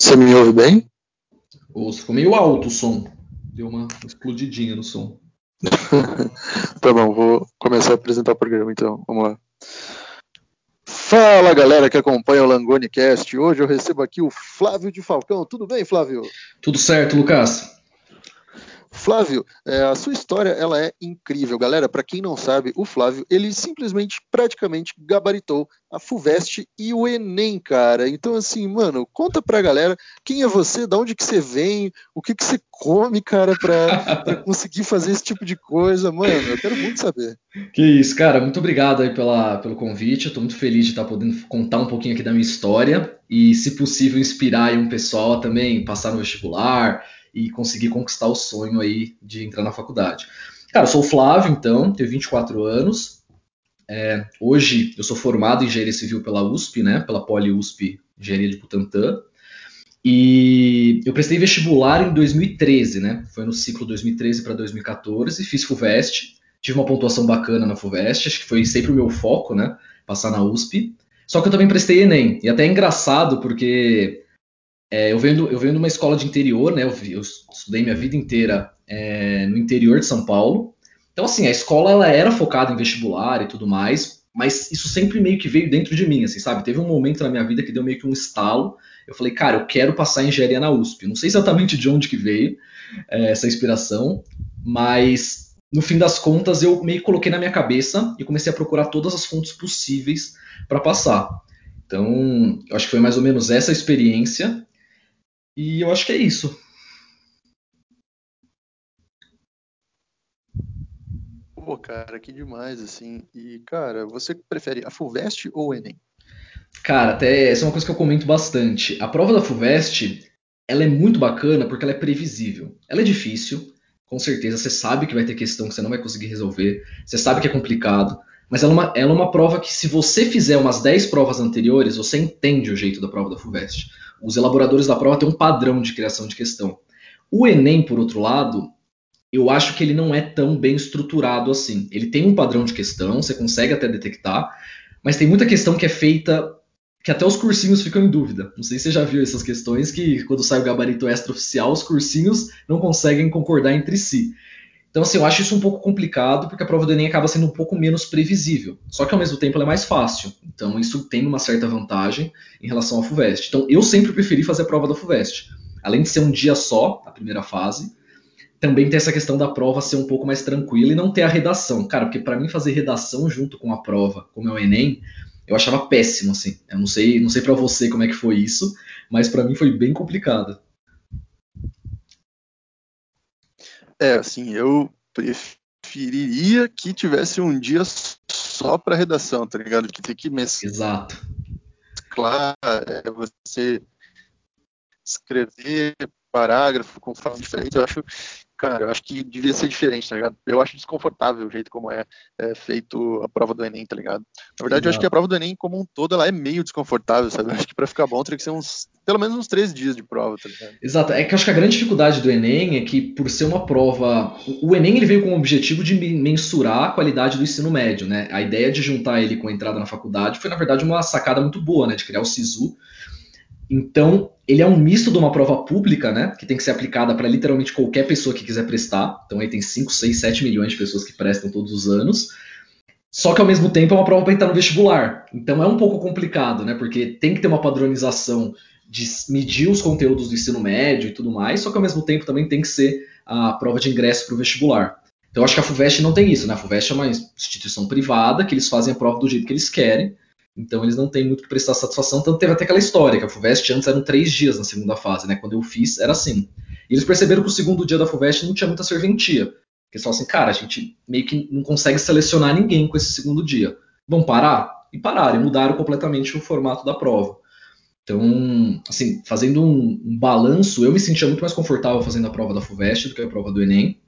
Você me ouve bem? Ouço, ficou meio alto o som. Deu uma explodidinha no som. tá bom, vou começar a apresentar o programa então. Vamos lá. Fala galera que acompanha o Langoni Cast. Hoje eu recebo aqui o Flávio de Falcão. Tudo bem, Flávio? Tudo certo, Lucas. Flávio, é, a sua história ela é incrível, galera. Para quem não sabe, o Flávio ele simplesmente praticamente gabaritou a Fuvest e o Enem, cara. Então assim, mano, conta pra galera quem é você, da onde que você vem, o que que você come, cara, para conseguir fazer esse tipo de coisa, mano. Eu quero muito saber. Que isso, cara. Muito obrigado aí pela, pelo convite. Eu tô muito feliz de estar podendo contar um pouquinho aqui da minha história e, se possível, inspirar aí um pessoal a também passar no vestibular e conseguir conquistar o sonho aí de entrar na faculdade. Cara, eu sou o Flávio, então, tenho 24 anos. É, hoje eu sou formado em engenharia civil pela USP, né? Pela Poli USP Engenharia de Butantã. E eu prestei vestibular em 2013, né? Foi no ciclo 2013 para 2014, fiz FUVEST, tive uma pontuação bacana na FUVEST, acho que foi sempre o meu foco, né? Passar na USP. Só que eu também prestei ENEM. E até é engraçado porque é, eu, venho, eu venho de uma escola de interior, né? Eu, eu estudei minha vida inteira é, no interior de São Paulo. Então, assim, a escola ela era focada em vestibular e tudo mais, mas isso sempre meio que veio dentro de mim, assim, sabe? Teve um momento na minha vida que deu meio que um estalo. Eu falei, cara, eu quero passar engenharia na USP. Não sei exatamente de onde que veio é, essa inspiração, mas no fim das contas eu meio que coloquei na minha cabeça e comecei a procurar todas as fontes possíveis para passar. Então, eu acho que foi mais ou menos essa experiência e eu acho que é isso. Pô, cara, que demais, assim. E, cara, você prefere a FUVEST ou o Enem? Cara, até essa é uma coisa que eu comento bastante. A prova da FUVEST, ela é muito bacana porque ela é previsível. Ela é difícil, com certeza. Você sabe que vai ter questão que você não vai conseguir resolver. Você sabe que é complicado. Mas ela é uma, ela é uma prova que, se você fizer umas 10 provas anteriores, você entende o jeito da prova da FUVEST os elaboradores da prova têm um padrão de criação de questão. O Enem, por outro lado, eu acho que ele não é tão bem estruturado assim. Ele tem um padrão de questão, você consegue até detectar, mas tem muita questão que é feita que até os cursinhos ficam em dúvida. Não sei se você já viu essas questões que quando sai o gabarito extraoficial, os cursinhos não conseguem concordar entre si. Então, assim, eu acho isso um pouco complicado, porque a prova do Enem acaba sendo um pouco menos previsível. Só que, ao mesmo tempo, ela é mais fácil. Então, isso tem uma certa vantagem em relação ao FUVEST. Então, eu sempre preferi fazer a prova da FUVEST. Além de ser um dia só, a primeira fase, também tem essa questão da prova ser um pouco mais tranquila e não ter a redação. Cara, porque para mim fazer redação junto com a prova, como é o Enem, eu achava péssimo, assim. Eu não sei, não sei para você como é que foi isso, mas para mim foi bem complicado. É, assim, eu preferiria que tivesse um dia só para redação, tá ligado? Que tem que mesclar. Exato. Claro, é você escrever parágrafo com forma diferente. Eu acho Cara, eu acho que devia ser diferente, tá ligado? Eu acho desconfortável o jeito como é, é feito a prova do Enem, tá ligado? Na verdade, eu acho que a prova do Enem, como um todo, ela é meio desconfortável, sabe? Eu acho que pra ficar bom teria que ser uns, pelo menos uns três dias de prova, tá ligado? Exato. É que eu acho que a grande dificuldade do Enem é que, por ser uma prova. O Enem ele veio com o objetivo de mensurar a qualidade do ensino médio, né? A ideia de juntar ele com a entrada na faculdade foi, na verdade, uma sacada muito boa, né? De criar o SISU então, ele é um misto de uma prova pública, né, que tem que ser aplicada para literalmente qualquer pessoa que quiser prestar. Então, aí tem 5, 6, 7 milhões de pessoas que prestam todos os anos. Só que ao mesmo tempo é uma prova para entrar no vestibular. Então é um pouco complicado, né? Porque tem que ter uma padronização de medir os conteúdos do ensino médio e tudo mais, só que ao mesmo tempo também tem que ser a prova de ingresso para o vestibular. Então eu acho que a FUVEST não tem isso, né? A FUVEST é uma instituição privada que eles fazem a prova do jeito que eles querem. Então eles não têm muito que prestar satisfação, tanto teve até aquela história, que a FUVEST antes eram três dias na segunda fase, né? Quando eu fiz, era assim. E eles perceberam que o segundo dia da FUVEST não tinha muita serventia. Eles falaram assim, cara, a gente meio que não consegue selecionar ninguém com esse segundo dia. Vão parar? E pararam, e mudaram completamente o formato da prova. Então, assim, fazendo um, um balanço, eu me sentia muito mais confortável fazendo a prova da FUVEST do que a prova do Enem.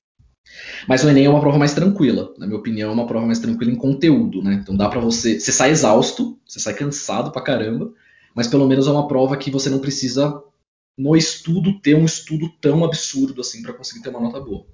Mas o Enem é uma prova mais tranquila, na minha opinião, é uma prova mais tranquila em conteúdo, né? Então dá para você, você sai exausto, você sai cansado pra caramba, mas pelo menos é uma prova que você não precisa no estudo ter um estudo tão absurdo assim para conseguir ter uma nota boa.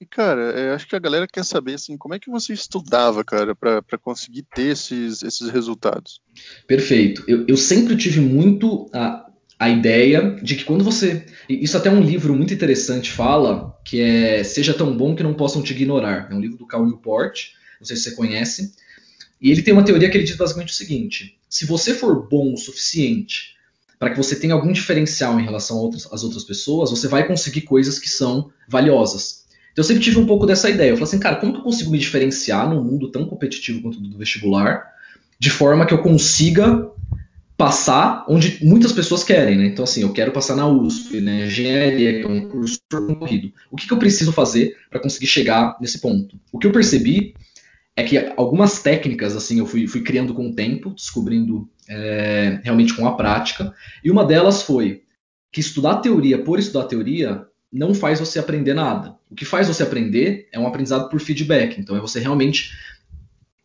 E, cara, é, acho que a galera quer saber, assim, como é que você estudava, cara, para conseguir ter esses, esses resultados? Perfeito. Eu, eu sempre tive muito a, a ideia de que quando você. Isso até um livro muito interessante fala, que é Seja Tão Bom Que Não Possam Te Ignorar. É um livro do Cal Newport, não sei se você conhece. E ele tem uma teoria que ele diz basicamente o seguinte: se você for bom o suficiente para que você tenha algum diferencial em relação às outras pessoas, você vai conseguir coisas que são valiosas. Então eu sempre tive um pouco dessa ideia. Eu falei assim, cara, como que eu consigo me diferenciar num mundo tão competitivo quanto o do vestibular, de forma que eu consiga passar onde muitas pessoas querem, né? Então, assim, eu quero passar na USP, né? Engenharia, que é um curso concorrido. O que, que eu preciso fazer para conseguir chegar nesse ponto? O que eu percebi é que algumas técnicas, assim, eu fui, fui criando com o tempo, descobrindo é, realmente com a prática, e uma delas foi que estudar teoria por estudar teoria não faz você aprender nada. O que faz você aprender é um aprendizado por feedback. Então, é você realmente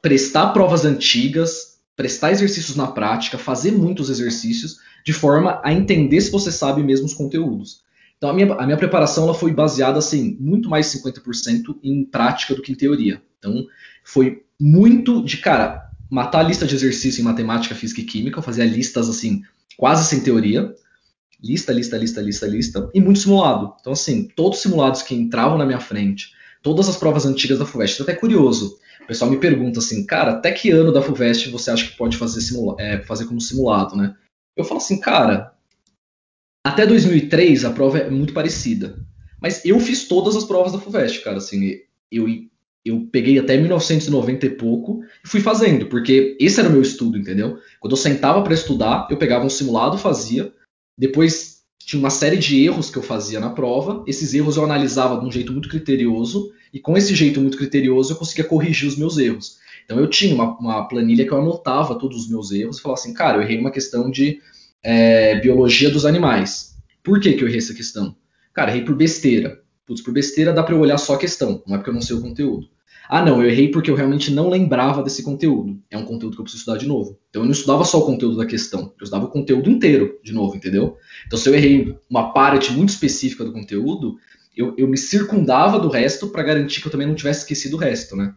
prestar provas antigas, prestar exercícios na prática, fazer muitos exercícios, de forma a entender se você sabe mesmo os conteúdos. Então a minha, a minha preparação ela foi baseada assim, muito mais 50% em prática do que em teoria. Então foi muito de cara, matar a lista de exercício em matemática, física e química, eu fazia listas assim, quase sem teoria. Lista, lista, lista, lista, lista, e muito simulado. Então, assim, todos os simulados que entravam na minha frente, todas as provas antigas da FUVEST, até curioso. O pessoal me pergunta assim, cara, até que ano da FUVEST você acha que pode fazer, simula é, fazer como simulado, né? Eu falo assim, cara, até 2003 a prova é muito parecida. Mas eu fiz todas as provas da FUVEST, cara, assim, eu, eu peguei até 1990 e pouco e fui fazendo, porque esse era o meu estudo, entendeu? Quando eu sentava para estudar, eu pegava um simulado, fazia, depois tinha uma série de erros que eu fazia na prova, esses erros eu analisava de um jeito muito criterioso e com esse jeito muito criterioso, eu conseguia corrigir os meus erros. Então eu tinha uma, uma planilha que eu anotava todos os meus erros e falava assim, cara, eu errei uma questão de é, biologia dos animais. Por que, que eu errei essa questão? Cara, errei por besteira. Putz, por besteira dá para eu olhar só a questão, não é porque eu não sei o conteúdo. Ah, não, eu errei porque eu realmente não lembrava desse conteúdo. É um conteúdo que eu preciso estudar de novo. Então eu não estudava só o conteúdo da questão, eu estudava o conteúdo inteiro de novo, entendeu? Então se eu errei uma parte muito específica do conteúdo, eu, eu me circundava do resto para garantir que eu também não tivesse esquecido o resto, né?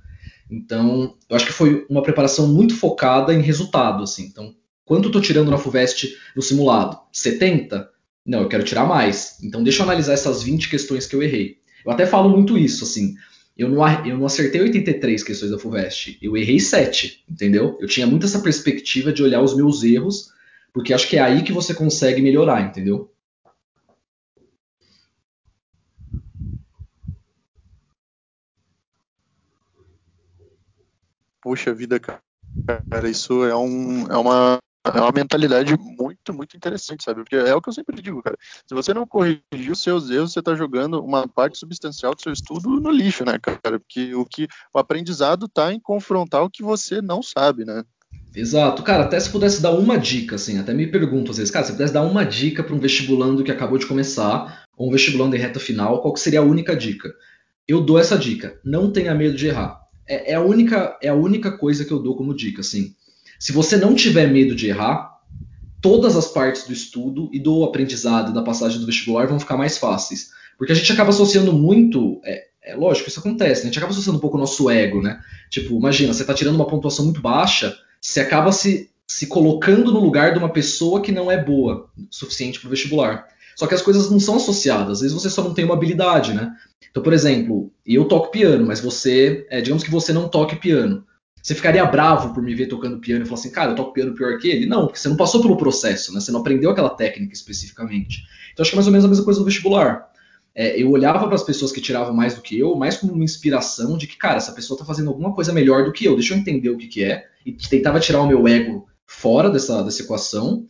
Então, eu acho que foi uma preparação muito focada em resultado, assim. Então, quanto eu tô tirando na FUVEST no simulado? 70? Não, eu quero tirar mais. Então, deixa eu analisar essas 20 questões que eu errei. Eu até falo muito isso, assim. Eu não, eu não acertei 83 questões da FUVEST, eu errei 7, entendeu? Eu tinha muito essa perspectiva de olhar os meus erros, porque acho que é aí que você consegue melhorar, entendeu? Puxa vida, cara, isso é, um, é, uma, é uma mentalidade muito, muito interessante, sabe? Porque é o que eu sempre digo, cara. Se você não corrigir os seus erros, você está jogando uma parte substancial do seu estudo no lixo, né, cara? Porque o que o aprendizado está em confrontar o que você não sabe, né? Exato. Cara, até se pudesse dar uma dica, assim, até me pergunto às vezes, cara, se pudesse dar uma dica para um vestibulando que acabou de começar, ou um vestibulando em reta final, qual seria a única dica? Eu dou essa dica. Não tenha medo de errar é, é, a única, é a única coisa que eu dou como dica, assim. Se você não tiver medo de errar, todas as partes do estudo e do aprendizado da passagem do vestibular vão ficar mais fáceis. Porque a gente acaba associando muito. É, é lógico, isso acontece, né? A gente acaba associando um pouco o nosso ego, né? Tipo, imagina, você está tirando uma pontuação muito baixa, você acaba se, se colocando no lugar de uma pessoa que não é boa o suficiente para o vestibular. Só que as coisas não são associadas. Às vezes você só não tem uma habilidade, né? Então, por exemplo, eu toco piano, mas você, é, digamos que você não toque piano. Você ficaria bravo por me ver tocando piano e falar assim, cara, eu toco piano pior que ele? Não, porque você não passou pelo processo, né? Você não aprendeu aquela técnica especificamente. Então, acho que é mais ou menos a mesma coisa no vestibular. É, eu olhava para as pessoas que tiravam mais do que eu, mais como uma inspiração de que, cara, essa pessoa está fazendo alguma coisa melhor do que eu, deixa eu entender o que, que é, e tentava tirar o meu ego fora dessa, dessa equação,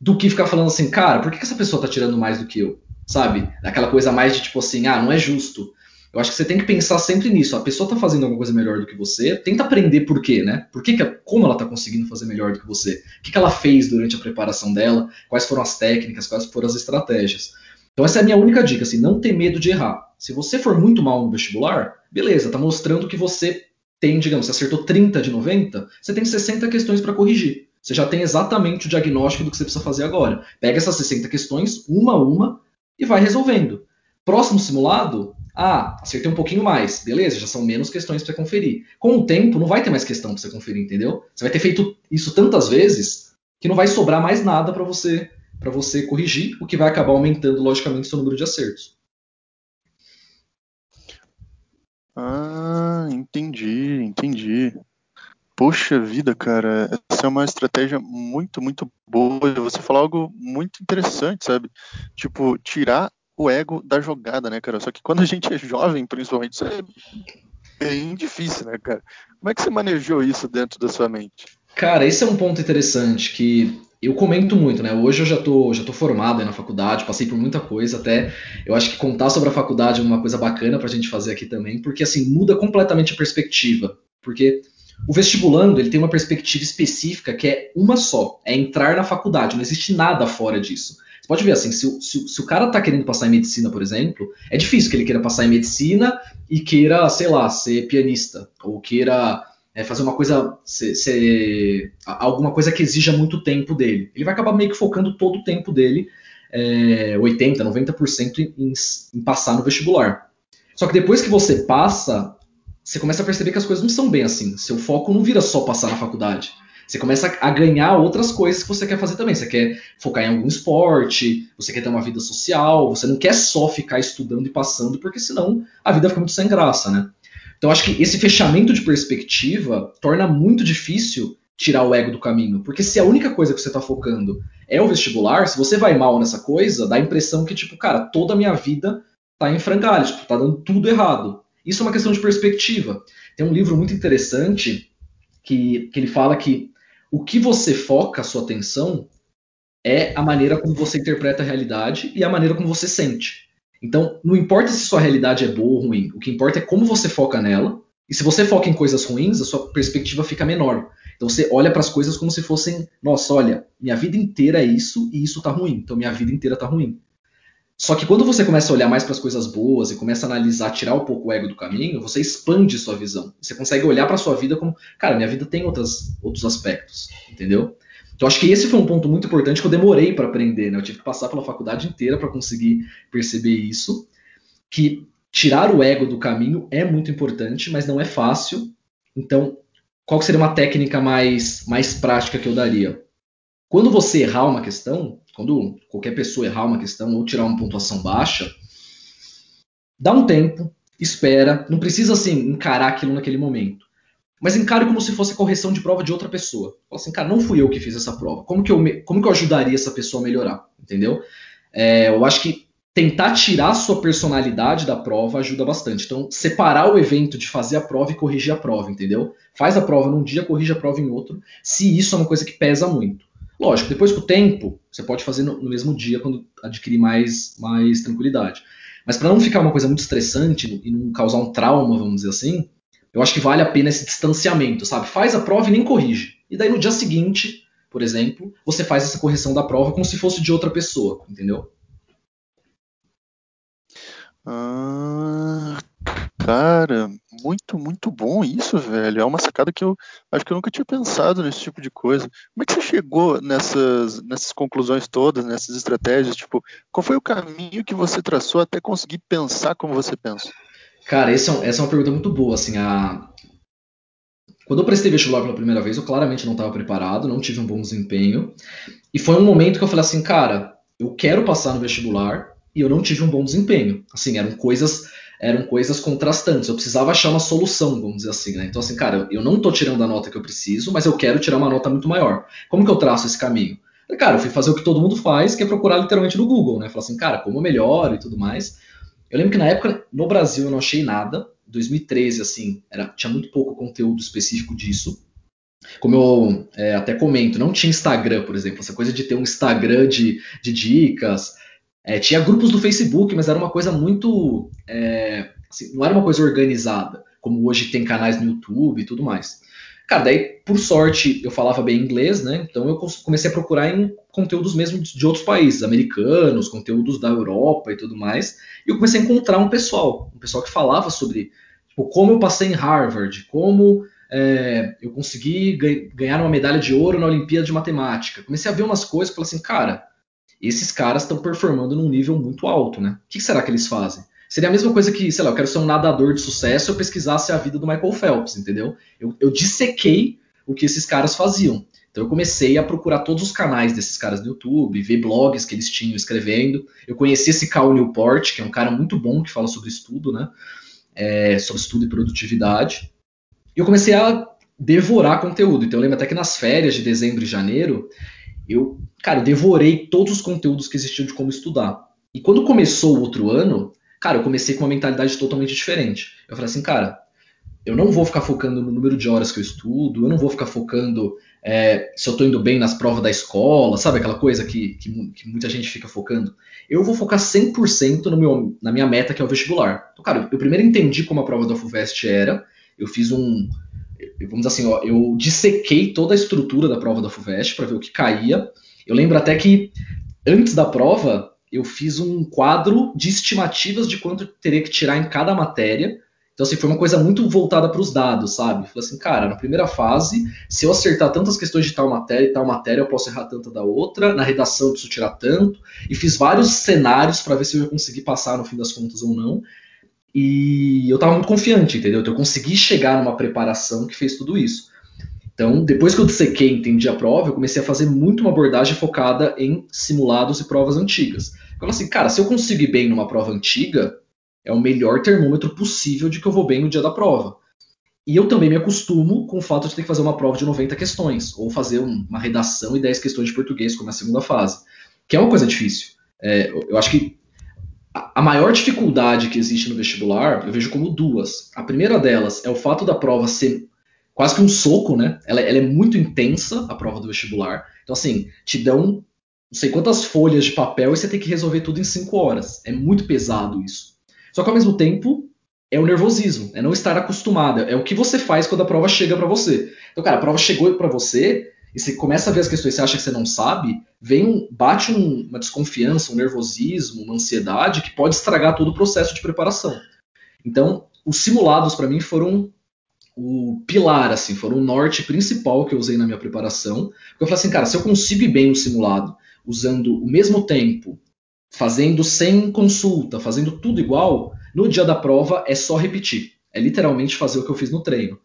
do que ficar falando assim, cara, por que, essa pessoa tá tirando mais do que eu? Sabe? Aquela coisa mais de tipo assim, ah, não é justo. Eu acho que você tem que pensar sempre nisso. A pessoa tá fazendo alguma coisa melhor do que você, tenta aprender por quê, né? Por que, que como ela tá conseguindo fazer melhor do que você? O que, que ela fez durante a preparação dela? Quais foram as técnicas? Quais foram as estratégias? Então essa é a minha única dica, assim, não ter medo de errar. Se você for muito mal no vestibular, beleza, tá mostrando que você tem, digamos, você acertou 30 de 90, você tem 60 questões para corrigir. Você já tem exatamente o diagnóstico do que você precisa fazer agora. Pega essas 60 questões, uma a uma, e vai resolvendo. Próximo simulado, Ah, acertei um pouquinho mais. Beleza, já são menos questões para conferir. Com o tempo, não vai ter mais questão para você conferir, entendeu? Você vai ter feito isso tantas vezes que não vai sobrar mais nada para você para você corrigir, o que vai acabar aumentando logicamente seu número de acertos. Ah, entendi, entendi. Poxa vida, cara, essa é uma estratégia muito, muito boa. Você falou algo muito interessante, sabe? Tipo, tirar o ego da jogada, né, cara? Só que quando a gente é jovem, principalmente, isso é bem difícil, né, cara? Como é que você manejou isso dentro da sua mente? Cara, esse é um ponto interessante que eu comento muito, né? Hoje eu já tô, já tô formado na faculdade, passei por muita coisa, até eu acho que contar sobre a faculdade é uma coisa bacana pra gente fazer aqui também, porque assim, muda completamente a perspectiva. Porque o vestibulando, ele tem uma perspectiva específica que é uma só, é entrar na faculdade, não existe nada fora disso. Você pode ver assim, se, se, se o cara tá querendo passar em medicina, por exemplo, é difícil que ele queira passar em medicina e queira, sei lá, ser pianista, ou queira é, fazer uma coisa, ser, ser, alguma coisa que exija muito tempo dele. Ele vai acabar meio que focando todo o tempo dele, é, 80, 90% em, em passar no vestibular. Só que depois que você passa, você começa a perceber que as coisas não são bem assim. Seu foco não vira só passar na faculdade. Você começa a ganhar outras coisas que você quer fazer também. Você quer focar em algum esporte, você quer ter uma vida social, você não quer só ficar estudando e passando, porque senão a vida fica muito sem graça, né? Então acho que esse fechamento de perspectiva torna muito difícil tirar o ego do caminho, porque se a única coisa que você está focando é o vestibular, se você vai mal nessa coisa, dá a impressão que tipo, cara, toda a minha vida tá em frangalhos, tipo, tá dando tudo errado. Isso é uma questão de perspectiva. Tem um livro muito interessante que, que ele fala que o que você foca a sua atenção é a maneira como você interpreta a realidade e a maneira como você sente. Então, não importa se sua realidade é boa ou ruim, o que importa é como você foca nela. E se você foca em coisas ruins, a sua perspectiva fica menor. Então você olha para as coisas como se fossem, nossa, olha, minha vida inteira é isso e isso tá ruim. Então minha vida inteira tá ruim. Só que quando você começa a olhar mais para as coisas boas e começa a analisar, tirar um pouco o ego do caminho, você expande sua visão. Você consegue olhar para sua vida como, cara, minha vida tem outras, outros aspectos, entendeu? Então acho que esse foi um ponto muito importante que eu demorei para aprender, né? Eu tive que passar pela faculdade inteira para conseguir perceber isso, que tirar o ego do caminho é muito importante, mas não é fácil. Então, qual seria uma técnica mais mais prática que eu daria? Quando você errar uma questão, quando qualquer pessoa errar uma questão ou tirar uma pontuação baixa, dá um tempo, espera, não precisa assim encarar aquilo naquele momento. Mas encare como se fosse a correção de prova de outra pessoa. Fala assim, cara, não fui eu que fiz essa prova. Como que eu, como que eu ajudaria essa pessoa a melhorar? Entendeu? É, eu acho que tentar tirar a sua personalidade da prova ajuda bastante. Então, separar o evento de fazer a prova e corrigir a prova, entendeu? Faz a prova num dia, corrige a prova em outro, se isso é uma coisa que pesa muito. Lógico, depois com o tempo, você pode fazer no, no mesmo dia quando adquirir mais, mais tranquilidade. Mas para não ficar uma coisa muito estressante e não causar um trauma, vamos dizer assim, eu acho que vale a pena esse distanciamento, sabe? Faz a prova e nem corrige. E daí no dia seguinte, por exemplo, você faz essa correção da prova como se fosse de outra pessoa, entendeu? Ah, cara, muito, muito bom isso, velho. É uma sacada que eu acho que eu nunca tinha pensado nesse tipo de coisa. Como é que você chegou nessas, nessas conclusões todas, nessas estratégias? Tipo, qual foi o caminho que você traçou até conseguir pensar como você pensa? Cara, essa é, essa é uma pergunta muito boa. Assim, a... Quando eu prestei vestibular pela primeira vez, eu claramente não estava preparado, não tive um bom desempenho. E foi um momento que eu falei assim, cara, eu quero passar no vestibular e eu não tive um bom desempenho. Assim, eram coisas eram coisas contrastantes. Eu precisava achar uma solução, vamos dizer assim, né? Então, assim, cara, eu não estou tirando a nota que eu preciso, mas eu quero tirar uma nota muito maior. Como que eu traço esse caminho? Cara, eu fui fazer o que todo mundo faz, que é procurar literalmente no Google, né? Falar assim, cara, como eu melhoro e tudo mais. Eu lembro que na época, no Brasil, eu não achei nada. 2013, assim, era, tinha muito pouco conteúdo específico disso. Como eu é, até comento, não tinha Instagram, por exemplo. Essa coisa de ter um Instagram de, de dicas. É, tinha grupos do Facebook, mas era uma coisa muito. É, assim, não era uma coisa organizada, como hoje tem canais no YouTube e tudo mais. Cara, daí, por sorte, eu falava bem inglês, né? Então eu comecei a procurar em conteúdos mesmo de outros países, americanos, conteúdos da Europa e tudo mais. E eu comecei a encontrar um pessoal, um pessoal que falava sobre tipo, como eu passei em Harvard, como é, eu consegui ganhar uma medalha de ouro na Olimpíada de Matemática. Comecei a ver umas coisas e falei assim, cara, esses caras estão performando num nível muito alto, né? O que será que eles fazem? Seria a mesma coisa que, sei lá, eu quero ser um nadador de sucesso, eu pesquisasse a vida do Michael Phelps, entendeu? Eu, eu dissequei o que esses caras faziam. Então eu comecei a procurar todos os canais desses caras no YouTube, ver blogs que eles tinham escrevendo. Eu conheci esse Cal Newport, que é um cara muito bom que fala sobre estudo, né? É, sobre estudo e produtividade. E eu comecei a devorar conteúdo. Então eu lembro até que nas férias de dezembro e janeiro, eu, cara, devorei todos os conteúdos que existiam de como estudar. E quando começou o outro ano, cara, eu comecei com uma mentalidade totalmente diferente. Eu falei assim, cara, eu não vou ficar focando no número de horas que eu estudo, eu não vou ficar focando é, se eu estou indo bem nas provas da escola, sabe aquela coisa que, que, que muita gente fica focando. Eu vou focar 100% no meu, na minha meta, que é o vestibular. Então, cara, eu primeiro entendi como a prova da FUVEST era, eu fiz um, vamos dizer assim, ó, eu dissequei toda a estrutura da prova da FUVEST para ver o que caía. Eu lembro até que antes da prova, eu fiz um quadro de estimativas de quanto teria que tirar em cada matéria. Então, assim, foi uma coisa muito voltada para os dados, sabe? Falei assim, cara, na primeira fase, se eu acertar tantas questões de tal matéria e tal matéria, eu posso errar tanto da outra. Na redação, eu preciso tirar tanto. E fiz vários cenários para ver se eu ia conseguir passar no fim das contas ou não. E eu estava muito confiante, entendeu? Então, eu consegui chegar numa preparação que fez tudo isso. Então, depois que eu dissequei e entendi a prova, eu comecei a fazer muito uma abordagem focada em simulados e provas antigas. Eu falei assim, cara, se eu consigo ir bem numa prova antiga, é o melhor termômetro possível de que eu vou bem no dia da prova. E eu também me acostumo com o fato de ter que fazer uma prova de 90 questões, ou fazer uma redação e 10 questões de português, como é a segunda fase, que é uma coisa difícil. É, eu acho que a maior dificuldade que existe no vestibular, eu vejo como duas. A primeira delas é o fato da prova ser quase que um soco, né? Ela, ela, é muito intensa, a prova do vestibular. Então, assim, te dão não sei quantas folhas de papel e você tem que resolver tudo em cinco horas. É muito pesado isso. Só que ao mesmo tempo, é o nervosismo, é não estar acostumado. É o que você faz quando a prova chega para você. Então, cara, a prova chegou para você, e você começa a ver as questões e você acha que você não sabe, vem bate um, uma desconfiança, um nervosismo, uma ansiedade que pode estragar todo o processo de preparação. Então, os simulados para mim foram o pilar, assim, foram o norte principal que eu usei na minha preparação. Porque eu falei assim, cara, se eu consigo ir bem no simulado, usando o mesmo tempo, fazendo sem consulta, fazendo tudo igual, no dia da prova é só repetir. É literalmente fazer o que eu fiz no treino.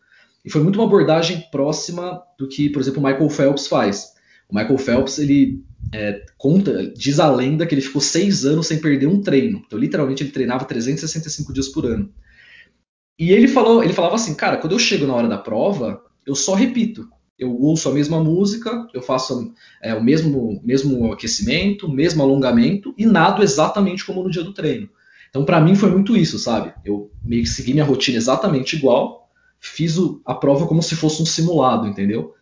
E foi muito uma abordagem próxima do que, por exemplo, o Michael Phelps faz. O Michael Phelps, ele é, conta, diz a lenda que ele ficou seis anos sem perder um treino. Então, literalmente, ele treinava 365 dias por ano. E ele falou, ele falava assim, cara, quando eu chego na hora da prova, eu só repito. Eu ouço a mesma música, eu faço é, o mesmo, mesmo aquecimento, o mesmo alongamento e nado exatamente como no dia do treino. Então, para mim, foi muito isso, sabe? Eu meio que segui minha rotina exatamente igual, fiz o, a prova como se fosse um simulado, entendeu?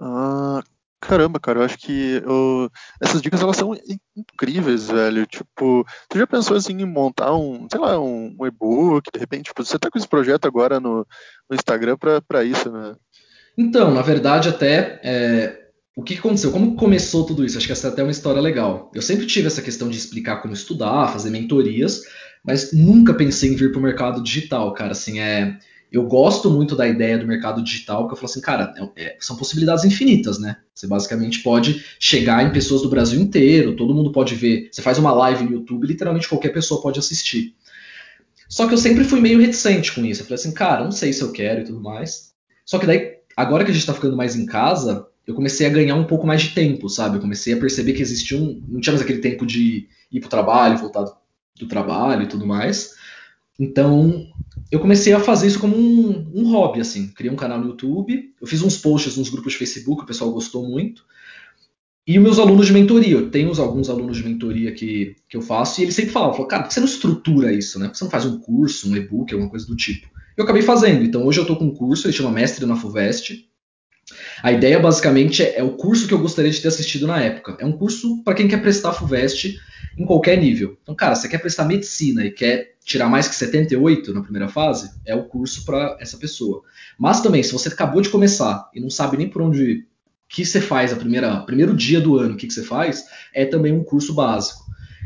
Ah, caramba, cara, eu acho que eu, essas dicas elas são incríveis, velho. Tipo, tu já pensou assim em montar um, sei lá, um, um e-book, de repente, tipo, você tá com esse projeto agora no, no Instagram para isso, né? Então, na verdade, até é, o que aconteceu? Como começou tudo isso? Acho que essa é até uma história legal. Eu sempre tive essa questão de explicar como estudar, fazer mentorias, mas nunca pensei em vir para o mercado digital, cara. Assim, é, eu gosto muito da ideia do mercado digital, porque eu falo assim, cara, é, é, são possibilidades infinitas, né? Você basicamente pode chegar em pessoas do Brasil inteiro, todo mundo pode ver. Você faz uma live no YouTube, literalmente qualquer pessoa pode assistir. Só que eu sempre fui meio reticente com isso. Eu falei assim, cara, não sei se eu quero e tudo mais. Só que daí, agora que a gente tá ficando mais em casa, eu comecei a ganhar um pouco mais de tempo, sabe? Eu comecei a perceber que existia um. Não tinha mais aquele tempo de ir pro trabalho, voltar do trabalho e tudo mais. Então, eu comecei a fazer isso como um, um, hobby, assim. Criei um canal no YouTube, eu fiz uns posts nos grupos de Facebook, o pessoal gostou muito. E os meus alunos de mentoria, eu tenho alguns alunos de mentoria que, que eu faço, e eles sempre falavam, cara, por que você não estrutura isso, né? Por que você não faz um curso, um e-book, alguma coisa do tipo? Eu acabei fazendo, então hoje eu estou com um curso, ele chama Mestre na FUVEST. A ideia, basicamente, é, é o curso que eu gostaria de ter assistido na época. É um curso para quem quer prestar FUVEST em qualquer nível. Então, cara, você quer prestar medicina e quer tirar mais que 78 na primeira fase, é o curso para essa pessoa. Mas também, se você acabou de começar e não sabe nem por onde que você faz a primeira primeiro dia do ano, o que, que você faz, é também um curso básico.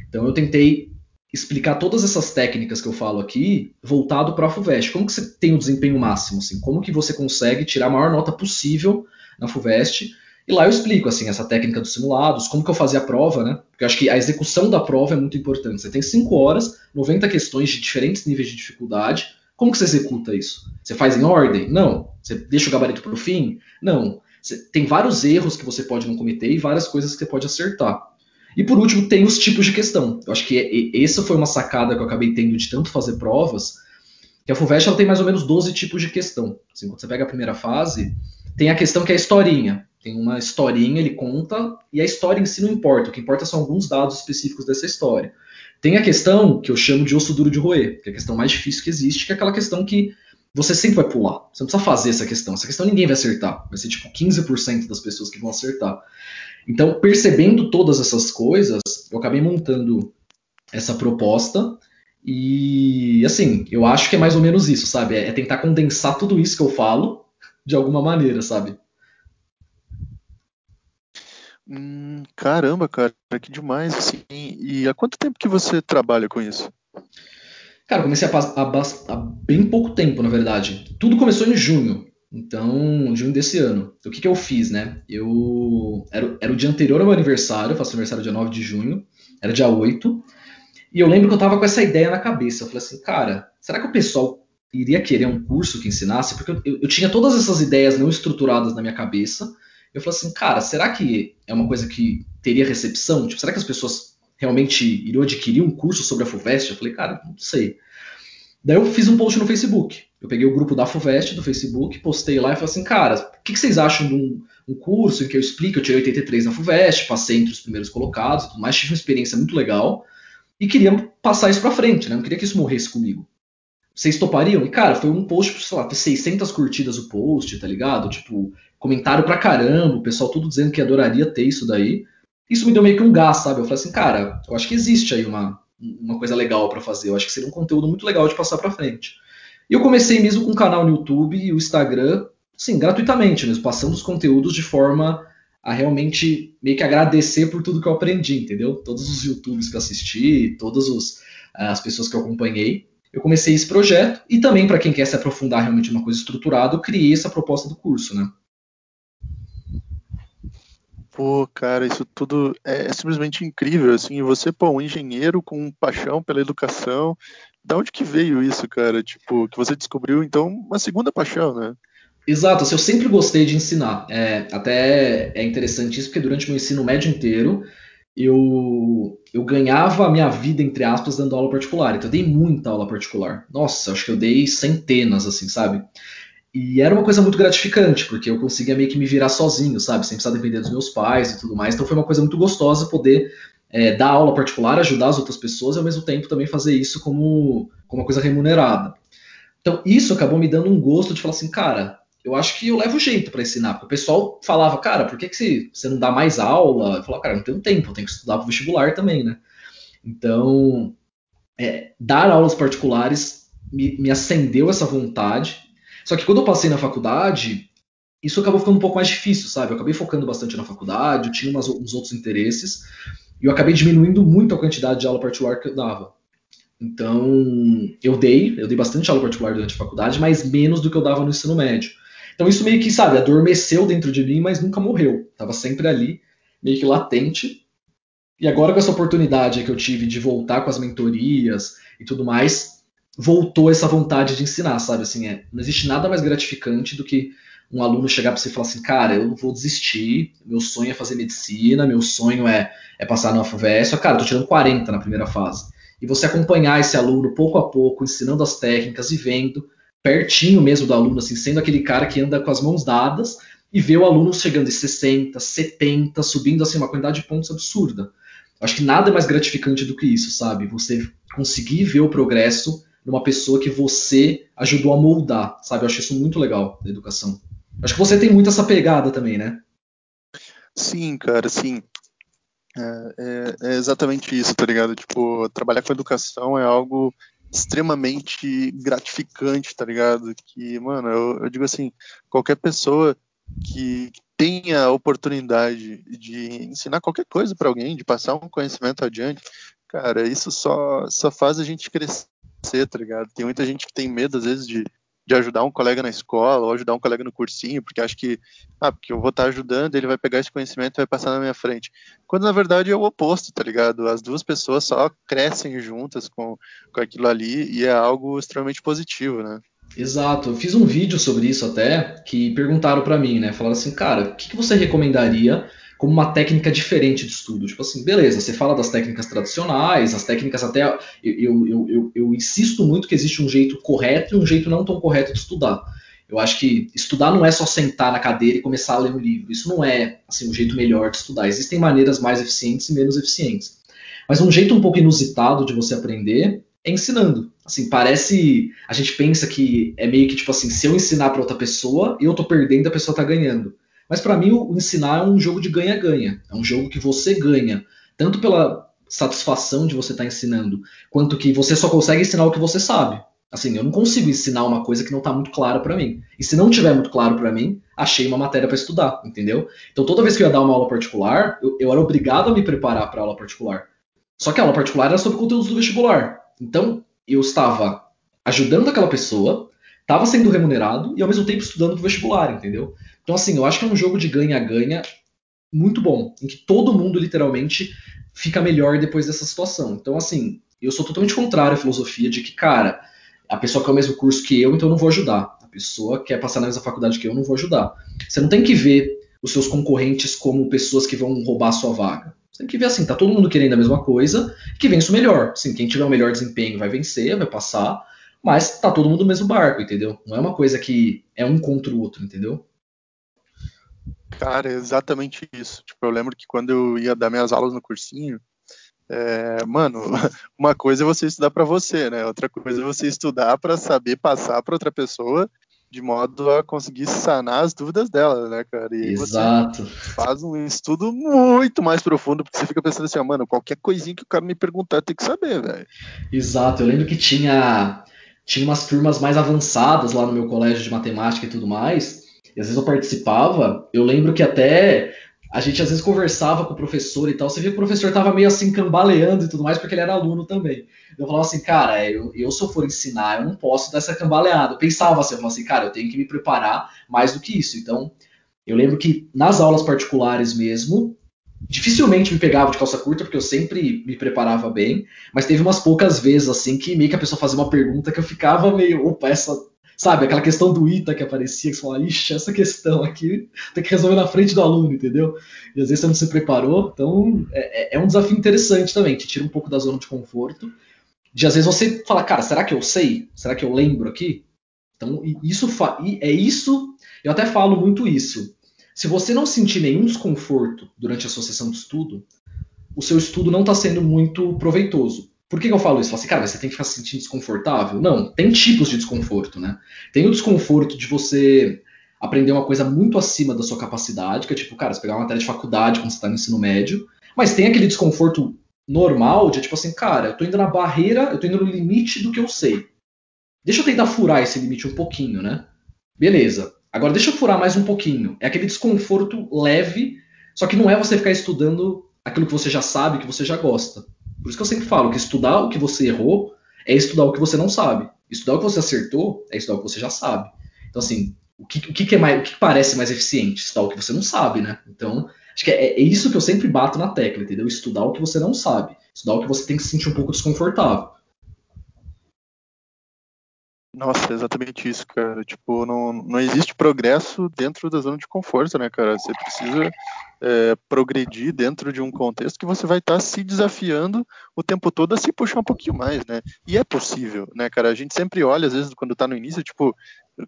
Então eu tentei explicar todas essas técnicas que eu falo aqui voltado para a FUVEST. Como que você tem o desempenho máximo? Assim? Como que você consegue tirar a maior nota possível na FUVEST E lá eu explico, assim, essa técnica dos simulados, como que eu fazia a prova, né? Porque eu acho que a execução da prova é muito importante. Você tem 5 horas, 90 questões de diferentes níveis de dificuldade. Como que você executa isso? Você faz em ordem? Não. Você deixa o gabarito para o fim? Não. Você tem vários erros que você pode não cometer e várias coisas que você pode acertar. E por último, tem os tipos de questão. Eu acho que essa foi uma sacada que eu acabei tendo de tanto fazer provas, que a FUVEST ela tem mais ou menos 12 tipos de questão. Assim, quando você pega a primeira fase, tem a questão que é a historinha. Tem uma historinha, ele conta, e a história em si não importa. O que importa são alguns dados específicos dessa história. Tem a questão que eu chamo de osso duro de roer, que é a questão mais difícil que existe, que é aquela questão que você sempre vai pular. Você não precisa fazer essa questão. Essa questão ninguém vai acertar. Vai ser tipo 15% das pessoas que vão acertar. Então, percebendo todas essas coisas, eu acabei montando essa proposta. E assim, eu acho que é mais ou menos isso, sabe? É tentar condensar tudo isso que eu falo de alguma maneira, sabe? Hum, caramba, cara, que demais, assim. E há quanto tempo que você trabalha com isso? Cara, comecei há, há, bem pouco tempo, na verdade. Tudo começou em junho. Então, junho desse ano. Então, o que, que eu fiz, né? Eu. Era, era o dia anterior ao meu aniversário, eu faço aniversário dia 9 de junho, era dia 8. E eu lembro que eu tava com essa ideia na cabeça. Eu falei assim, cara, será que o pessoal iria querer um curso que ensinasse? Porque eu, eu tinha todas essas ideias não estruturadas na minha cabeça eu falei assim, cara, será que é uma coisa que teria recepção? Tipo, será que as pessoas realmente iriam adquirir um curso sobre a FUVEST? Eu falei, cara, não sei. Daí eu fiz um post no Facebook. Eu peguei o grupo da FUVEST do Facebook, postei lá e falei assim, cara, o que, que vocês acham de um, um, curso em que eu explico? Eu tirei 83 na FUVEST, passei entre os primeiros colocados tudo mais, tive uma experiência muito legal e queria passar isso pra frente, né? Não queria que isso morresse comigo. Vocês topariam? E, cara, foi um post, sei lá, 600 curtidas o post, tá ligado? Tipo, comentário pra caramba, o pessoal tudo dizendo que adoraria ter isso daí. Isso me deu meio que um gás, sabe? Eu falei assim, cara, eu acho que existe aí uma, uma coisa legal para fazer. Eu acho que seria um conteúdo muito legal de passar para frente. E eu comecei mesmo com o canal no YouTube e o Instagram, sim, gratuitamente passando os conteúdos de forma a realmente meio que agradecer por tudo que eu aprendi, entendeu? Todos os YouTubes que eu assisti, todas os, as pessoas que eu acompanhei. Eu comecei esse projeto e também para quem quer se aprofundar realmente em uma coisa estruturada, eu criei essa proposta do curso, né? Pô, cara, isso tudo é, é simplesmente incrível, assim, você, pô, um engenheiro com paixão pela educação, da onde que veio isso, cara? Tipo, que você descobriu, então, uma segunda paixão, né? Exato, assim, eu sempre gostei de ensinar. É, até é interessante isso, porque durante meu ensino médio inteiro, eu, eu ganhava a minha vida, entre aspas, dando aula particular. Então eu dei muita aula particular. Nossa, acho que eu dei centenas, assim, sabe? E era uma coisa muito gratificante, porque eu conseguia meio que me virar sozinho, sabe? Sem precisar depender dos meus pais e tudo mais. Então foi uma coisa muito gostosa poder é, dar aula particular, ajudar as outras pessoas e ao mesmo tempo também fazer isso como, como uma coisa remunerada. Então isso acabou me dando um gosto de falar assim, cara, eu acho que eu levo jeito para ensinar. Porque o pessoal falava, cara, por que, que você não dá mais aula? Eu falava, cara, não tenho tempo, eu tenho que estudar para vestibular também, né? Então, é, dar aulas particulares me, me acendeu essa vontade só que quando eu passei na faculdade, isso acabou ficando um pouco mais difícil, sabe? Eu acabei focando bastante na faculdade, eu tinha umas, uns outros interesses, e eu acabei diminuindo muito a quantidade de aula particular que eu dava. Então, eu dei, eu dei bastante aula particular durante a faculdade, mas menos do que eu dava no ensino médio. Então, isso meio que, sabe, adormeceu dentro de mim, mas nunca morreu. Estava sempre ali, meio que latente. E agora, com essa oportunidade que eu tive de voltar com as mentorias e tudo mais, voltou essa vontade de ensinar, sabe? Assim, é, não existe nada mais gratificante do que um aluno chegar para você e falar assim, cara, eu não vou desistir, meu sonho é fazer medicina, meu sonho é, é passar na FUVEST, cara, eu tô tirando 40 na primeira fase. E você acompanhar esse aluno pouco a pouco, ensinando as técnicas e vendo, pertinho mesmo do aluno, assim, sendo aquele cara que anda com as mãos dadas e ver o aluno chegando em 60, 70, subindo assim uma quantidade de pontos absurda. Acho que nada é mais gratificante do que isso, sabe? Você conseguir ver o progresso numa pessoa que você ajudou a moldar, sabe? Eu acho isso muito legal da educação. Acho que você tem muito essa pegada também, né? Sim, cara, sim. É, é, é exatamente isso, tá ligado? Tipo, trabalhar com educação é algo extremamente gratificante, tá ligado? Que, mano, eu, eu digo assim, qualquer pessoa que tenha a oportunidade de ensinar qualquer coisa para alguém, de passar um conhecimento adiante, cara, isso só, só faz a gente crescer tá ligado? Tem muita gente que tem medo, às vezes, de, de ajudar um colega na escola ou ajudar um colega no cursinho, porque acho que, ah, porque eu vou estar ajudando, ele vai pegar esse conhecimento e vai passar na minha frente. Quando na verdade é o oposto, tá ligado? As duas pessoas só crescem juntas com, com aquilo ali e é algo extremamente positivo, né? Exato, eu fiz um vídeo sobre isso até, que perguntaram para mim, né? Falaram assim, cara, o que, que você recomendaria como uma técnica diferente de estudo. Tipo assim, beleza, você fala das técnicas tradicionais, as técnicas até. Eu, eu, eu, eu, insisto muito que existe um jeito correto e um jeito não tão correto de estudar. Eu acho que estudar não é só sentar na cadeira e começar a ler um livro. Isso não é assim, um jeito melhor de estudar. Existem maneiras mais eficientes e menos eficientes. Mas um jeito um pouco inusitado de você aprender é ensinando. Assim, parece. A gente pensa que é meio que tipo assim, se eu ensinar para outra pessoa, eu tô perdendo, a pessoa tá ganhando. Mas para mim o ensinar é um jogo de ganha-ganha. É um jogo que você ganha, tanto pela satisfação de você estar tá ensinando, quanto que você só consegue ensinar o que você sabe. Assim, eu não consigo ensinar uma coisa que não está muito clara para mim. E se não tiver muito claro para mim, achei uma matéria para estudar, entendeu? Então toda vez que eu ia dar uma aula particular, eu, eu era obrigado a me preparar para aula particular. Só que a aula particular era sobre conteúdos do vestibular. Então eu estava ajudando aquela pessoa, estava sendo remunerado e ao mesmo tempo estudando para o vestibular, entendeu? Então, assim, eu acho que é um jogo de ganha-ganha muito bom, em que todo mundo literalmente fica melhor depois dessa situação. Então, assim, eu sou totalmente contrário à filosofia de que, cara, a pessoa quer o mesmo curso que eu, então eu não vou ajudar. A pessoa quer passar na mesma faculdade que eu, não vou ajudar. Você não tem que ver os seus concorrentes como pessoas que vão roubar a sua vaga. Você tem que ver assim, tá todo mundo querendo a mesma coisa, que vence o melhor. Assim, quem tiver o melhor desempenho vai vencer, vai passar, mas tá todo mundo no mesmo barco, entendeu? Não é uma coisa que é um contra o outro, entendeu? Cara, é exatamente isso. Tipo, eu lembro que quando eu ia dar minhas aulas no cursinho, é, mano, uma coisa é você estudar para você, né? Outra coisa é você estudar para saber passar para outra pessoa de modo a conseguir sanar as dúvidas dela, né, cara? E Exato. faz um estudo muito mais profundo, porque você fica pensando assim, mano, qualquer coisinha que o cara me perguntar tem que saber, velho. Exato. Eu lembro que tinha tinha umas turmas mais avançadas lá no meu colégio de matemática e tudo mais, e às vezes eu participava, eu lembro que até a gente às vezes conversava com o professor e tal, você via que o professor tava meio assim cambaleando e tudo mais, porque ele era aluno também. Eu falava assim, cara, eu, eu se eu for ensinar, eu não posso dar essa cambaleada. Eu pensava assim, eu falava assim, cara, eu tenho que me preparar mais do que isso. Então, eu lembro que nas aulas particulares mesmo, dificilmente me pegava de calça curta, porque eu sempre me preparava bem, mas teve umas poucas vezes assim que meio que a pessoa fazia uma pergunta que eu ficava meio, opa, essa Sabe, aquela questão do ITA que aparecia, que você fala, ixi, essa questão aqui tem que resolver na frente do aluno, entendeu? E às vezes você não se preparou, então é, é, é um desafio interessante também, te tira um pouco da zona de conforto, de às vezes você fala, cara, será que eu sei? Será que eu lembro aqui? Então, isso é isso, eu até falo muito isso. Se você não sentir nenhum desconforto durante a sua sessão de estudo, o seu estudo não está sendo muito proveitoso. Por que, que eu falo isso? Eu falo assim, cara, você tem que ficar se sentindo desconfortável? Não, tem tipos de desconforto, né? Tem o desconforto de você aprender uma coisa muito acima da sua capacidade, que é tipo, cara, você pegar uma matéria de faculdade quando você está no ensino médio, mas tem aquele desconforto normal de tipo assim, cara, eu tô indo na barreira, eu tô indo no limite do que eu sei. Deixa eu tentar furar esse limite um pouquinho, né? Beleza. Agora deixa eu furar mais um pouquinho. É aquele desconforto leve, só que não é você ficar estudando aquilo que você já sabe, que você já gosta. Por isso que eu sempre falo que estudar o que você errou é estudar o que você não sabe. Estudar o que você acertou é estudar o que você já sabe. Então, assim, o que, o que, é mais, o que parece mais eficiente? Estudar o que você não sabe, né? Então, acho que é, é, isso que eu sempre bato na tecla, entendeu? Estudar o que você não sabe. Estudar o que você tem que se sentir um pouco desconfortável. Nossa, é exatamente isso, cara. Tipo, não, não existe progresso dentro da zona de conforto, né, cara? Você precisa é, progredir dentro de um contexto que você vai estar tá se desafiando o tempo todo a se puxar um pouquinho mais, né? E é possível, né, cara? A gente sempre olha, às vezes, quando tá no início, tipo,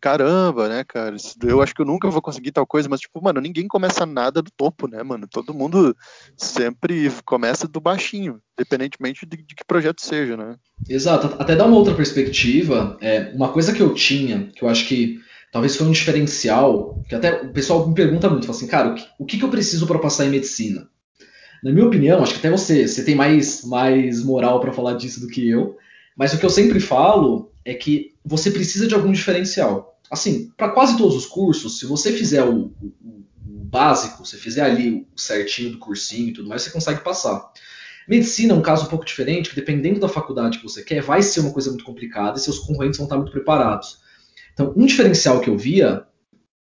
caramba, né, cara? Eu acho que eu nunca vou conseguir tal coisa, mas, tipo, mano, ninguém começa nada do topo, né, mano? Todo mundo sempre começa do baixinho, independentemente de, de que projeto seja, né? Exato. Até dar uma outra perspectiva, é, uma coisa que eu tinha, que eu acho que talvez foi um diferencial, que até o pessoal me pergunta muito, fala assim, cara, o que, o que eu preciso para passar em medicina? Na minha opinião, acho que até você, você tem mais, mais moral para falar disso do que eu, mas o que eu sempre falo é que você precisa de algum diferencial. Assim, para quase todos os cursos, se você fizer o, o, o, básico, você fizer ali o certinho do cursinho e tudo mais, você consegue passar. Medicina é um caso um pouco diferente, que dependendo da faculdade que você quer, vai ser uma coisa muito complicada e seus concorrentes vão estar muito preparados. Então, um diferencial que eu via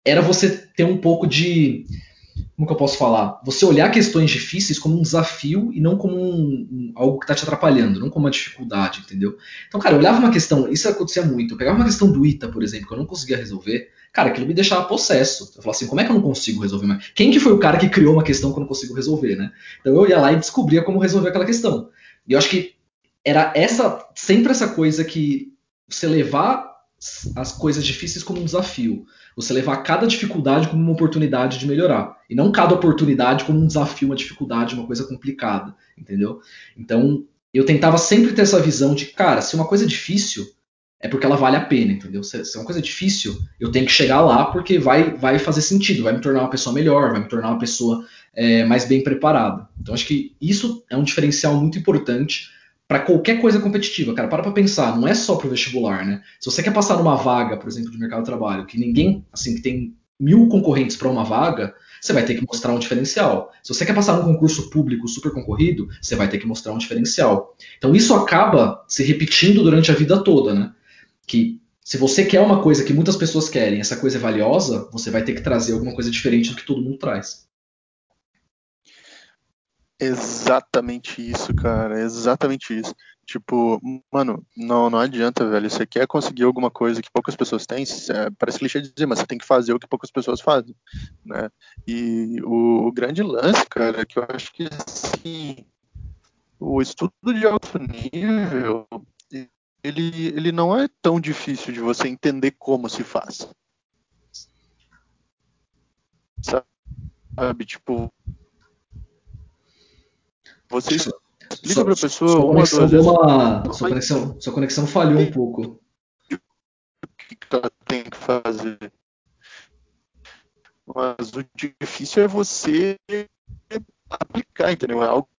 era você ter um pouco de como que eu posso falar? Você olhar questões difíceis como um desafio e não como um, um, algo que está te atrapalhando, não como uma dificuldade, entendeu? Então, cara, eu olhava uma questão, isso acontecia muito, eu pegava uma questão do ITA, por exemplo, que eu não conseguia resolver, cara, aquilo me deixava possesso. Eu falava assim, como é que eu não consigo resolver mais? Quem que foi o cara que criou uma questão que eu não consigo resolver, né? Então eu ia lá e descobria como resolver aquela questão. E eu acho que era essa, sempre essa coisa que você levar as coisas difíceis como um desafio. Você levar cada dificuldade como uma oportunidade de melhorar. E não cada oportunidade como um desafio, uma dificuldade, uma coisa complicada. Entendeu? Então, eu tentava sempre ter essa visão de, cara, se uma coisa é difícil, é porque ela vale a pena, entendeu? Se, é uma coisa difícil, eu tenho que chegar lá porque vai, vai fazer sentido, vai me tornar uma pessoa melhor, vai me tornar uma pessoa é, mais bem preparada. Então, acho que isso é um diferencial muito importante para qualquer coisa competitiva, cara, para pra pensar, não é só pro vestibular, né? Se você quer passar numa vaga, por exemplo, de mercado de trabalho, que ninguém, assim, que tem mil concorrentes para uma vaga, você vai ter que mostrar um diferencial. Se você quer passar num concurso público super concorrido, você vai ter que mostrar um diferencial. Então isso acaba se repetindo durante a vida toda, né? Que se você quer uma coisa que muitas pessoas querem, essa coisa é valiosa, você vai ter que trazer alguma coisa diferente do que todo mundo traz. Exatamente isso, cara. Exatamente isso. Tipo, mano, não, não adianta, velho. Você quer conseguir alguma coisa que poucas pessoas têm, é, parece clichê dizer, mas você tem que fazer o que poucas pessoas fazem, né? E o, o grande lance, cara, é que eu acho que, assim, o estudo de alto nível, ele, ele não é tão difícil de você entender como se faz. Sabe, tipo, você explica para a pessoa sua uma, duas vezes. Uma, sua, conexão, sua conexão falhou um pouco. O que ela tem que fazer? Mas o difícil é você aplicar, entendeu? É algo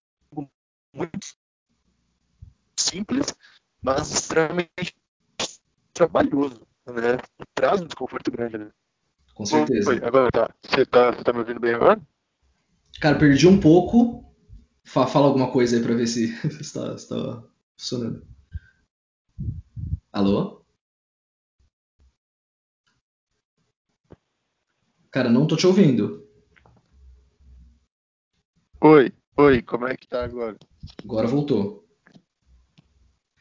muito simples, mas extremamente trabalhoso, né? Traz um desconforto grande, né? Com certeza. Oi, agora tá. Você tá, você tá me ouvindo bem agora? Cara, perdi um pouco, Fala alguma coisa aí pra ver se está, está funcionando. Alô? Cara, não tô te ouvindo. Oi, oi, como é que tá agora? Agora voltou.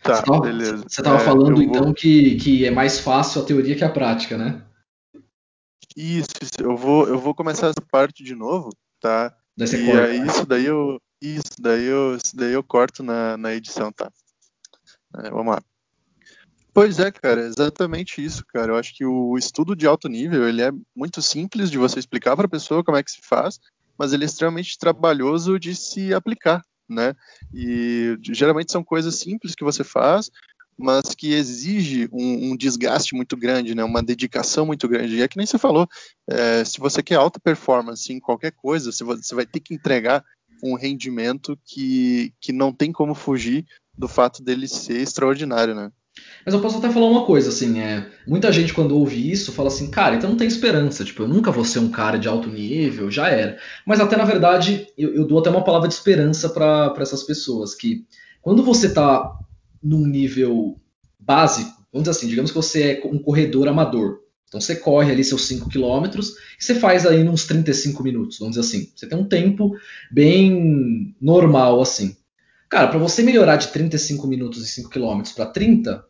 Tá, você tava, beleza. Você tava é, falando então vou... que, que é mais fácil a teoria que a prática, né? Isso, isso, eu vou, eu vou começar essa parte de novo, tá? Daí e corta, aí, né? isso daí eu, isso, daí eu, isso daí eu corto na, na edição, tá? É, vamos lá. Pois é, cara, exatamente isso, cara. Eu acho que o estudo de alto nível ele é muito simples de você explicar para a pessoa como é que se faz, mas ele é extremamente trabalhoso de se aplicar, né? E geralmente são coisas simples que você faz, mas que exige um, um, desgaste muito grande, né? Uma dedicação muito grande. E é que nem você falou, é, se você quer alta performance em qualquer coisa, você vai ter que entregar um rendimento que, que não tem como fugir do fato dele ser extraordinário, né? Mas eu posso até falar uma coisa, assim, é, muita gente quando ouve isso fala assim, cara, então não tem esperança, tipo, eu nunca vou ser um cara de alto nível, já era. Mas até na verdade, eu, eu dou até uma palavra de esperança para essas pessoas, que quando você tá num nível básico, vamos dizer assim, digamos que você é um corredor amador, então você corre ali seus 5 km e você faz aí uns 35 minutos, vamos dizer assim. Você tem um tempo bem normal assim. Cara, para você melhorar de 35 minutos e 5 km para 30,